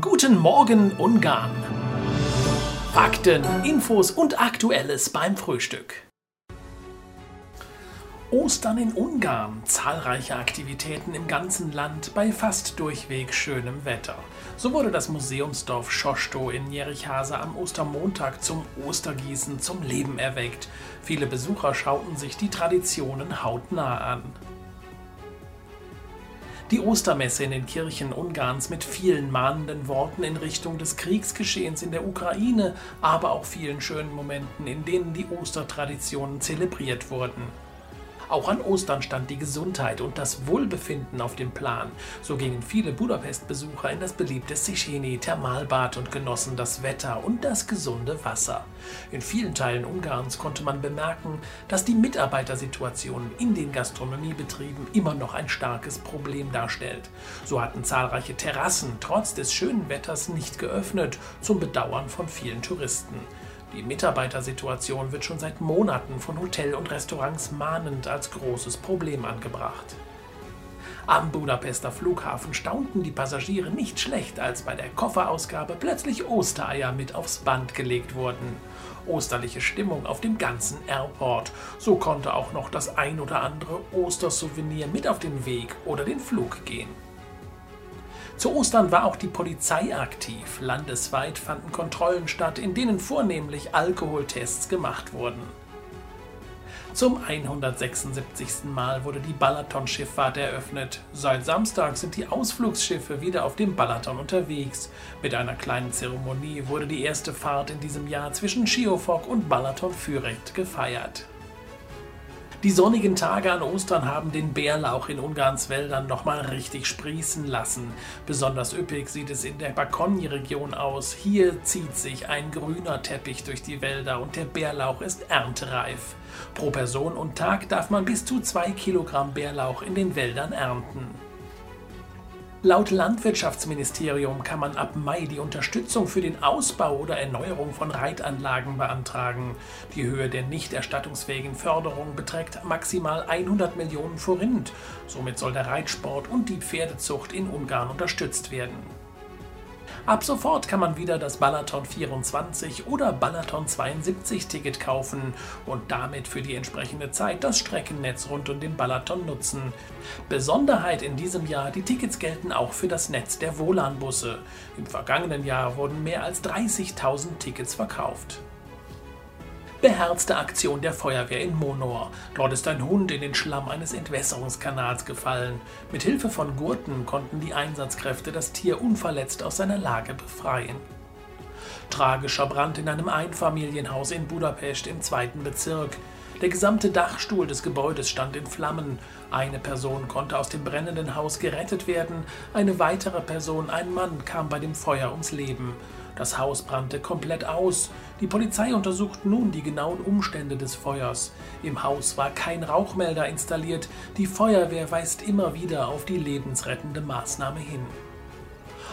Guten Morgen Ungarn. Fakten, Infos und Aktuelles beim Frühstück. Ostern in Ungarn. Zahlreiche Aktivitäten im ganzen Land bei fast durchweg schönem Wetter. So wurde das Museumsdorf Schosto in Jerichhase am Ostermontag zum Ostergießen zum Leben erweckt. Viele Besucher schauten sich die Traditionen hautnah an. Die Ostermesse in den Kirchen Ungarns mit vielen mahnenden Worten in Richtung des Kriegsgeschehens in der Ukraine, aber auch vielen schönen Momenten, in denen die Ostertraditionen zelebriert wurden. Auch an Ostern stand die Gesundheit und das Wohlbefinden auf dem Plan. So gingen viele Budapest-Besucher in das beliebte Széchenyi Thermalbad und genossen das Wetter und das gesunde Wasser. In vielen Teilen Ungarns konnte man bemerken, dass die Mitarbeitersituation in den Gastronomiebetrieben immer noch ein starkes Problem darstellt. So hatten zahlreiche Terrassen trotz des schönen Wetters nicht geöffnet, zum Bedauern von vielen Touristen. Die Mitarbeitersituation wird schon seit Monaten von Hotel- und Restaurants mahnend als großes Problem angebracht. Am Budapester Flughafen staunten die Passagiere nicht schlecht, als bei der Kofferausgabe plötzlich Ostereier mit aufs Band gelegt wurden. Osterliche Stimmung auf dem ganzen Airport. So konnte auch noch das ein oder andere Ostersouvenir mit auf den Weg oder den Flug gehen. Zu Ostern war auch die Polizei aktiv. Landesweit fanden Kontrollen statt, in denen vornehmlich Alkoholtests gemacht wurden. Zum 176. Mal wurde die Balaton-Schifffahrt eröffnet. Seit Samstag sind die Ausflugsschiffe wieder auf dem Balaton unterwegs. Mit einer kleinen Zeremonie wurde die erste Fahrt in diesem Jahr zwischen Schiofok und Balaton-Fürecht gefeiert. Die sonnigen Tage an Ostern haben den Bärlauch in Ungarns Wäldern nochmal richtig sprießen lassen. Besonders üppig sieht es in der Bakonji-Region aus. Hier zieht sich ein grüner Teppich durch die Wälder und der Bärlauch ist erntereif. Pro Person und Tag darf man bis zu zwei Kilogramm Bärlauch in den Wäldern ernten. Laut Landwirtschaftsministerium kann man ab Mai die Unterstützung für den Ausbau oder Erneuerung von Reitanlagen beantragen. Die Höhe der nicht erstattungsfähigen Förderung beträgt maximal 100 Millionen Forint. Somit soll der Reitsport und die Pferdezucht in Ungarn unterstützt werden. Ab sofort kann man wieder das Balaton 24 oder Balaton 72 Ticket kaufen und damit für die entsprechende Zeit das Streckennetz rund um den Balaton nutzen. Besonderheit in diesem Jahr, die Tickets gelten auch für das Netz der Wohlan-Busse. Im vergangenen Jahr wurden mehr als 30.000 Tickets verkauft beherzte Aktion der Feuerwehr in Monor. Dort ist ein Hund in den Schlamm eines Entwässerungskanals gefallen. Mit Hilfe von Gurten konnten die Einsatzkräfte das Tier unverletzt aus seiner Lage befreien. Tragischer Brand in einem Einfamilienhaus in Budapest im zweiten Bezirk. Der gesamte Dachstuhl des Gebäudes stand in Flammen. Eine Person konnte aus dem brennenden Haus gerettet werden, eine weitere Person, ein Mann, kam bei dem Feuer ums Leben. Das Haus brannte komplett aus. Die Polizei untersucht nun die genauen Umstände des Feuers. Im Haus war kein Rauchmelder installiert. Die Feuerwehr weist immer wieder auf die lebensrettende Maßnahme hin.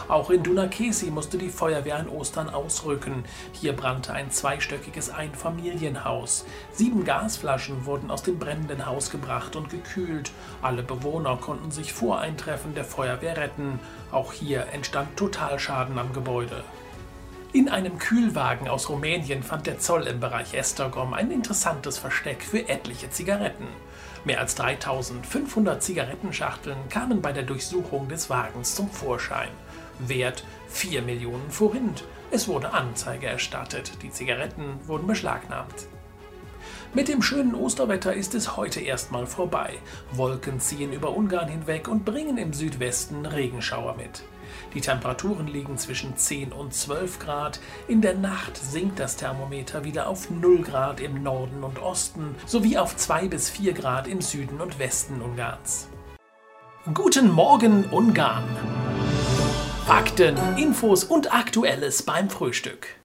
Auch in Dunakesi musste die Feuerwehr an Ostern ausrücken. Hier brannte ein zweistöckiges Einfamilienhaus. Sieben Gasflaschen wurden aus dem brennenden Haus gebracht und gekühlt. Alle Bewohner konnten sich vor Eintreffen der Feuerwehr retten. Auch hier entstand Totalschaden am Gebäude. In einem Kühlwagen aus Rumänien fand der Zoll im Bereich Estergom ein interessantes Versteck für etliche Zigaretten. Mehr als 3500 Zigarettenschachteln kamen bei der Durchsuchung des Wagens zum Vorschein. Wert 4 Millionen Forint. Es wurde Anzeige erstattet. Die Zigaretten wurden beschlagnahmt. Mit dem schönen Osterwetter ist es heute erstmal vorbei. Wolken ziehen über Ungarn hinweg und bringen im Südwesten Regenschauer mit. Die Temperaturen liegen zwischen 10 und 12 Grad. In der Nacht sinkt das Thermometer wieder auf 0 Grad im Norden und Osten sowie auf 2 bis 4 Grad im Süden und Westen Ungarns. Guten Morgen Ungarn! Fakten, Infos und Aktuelles beim Frühstück.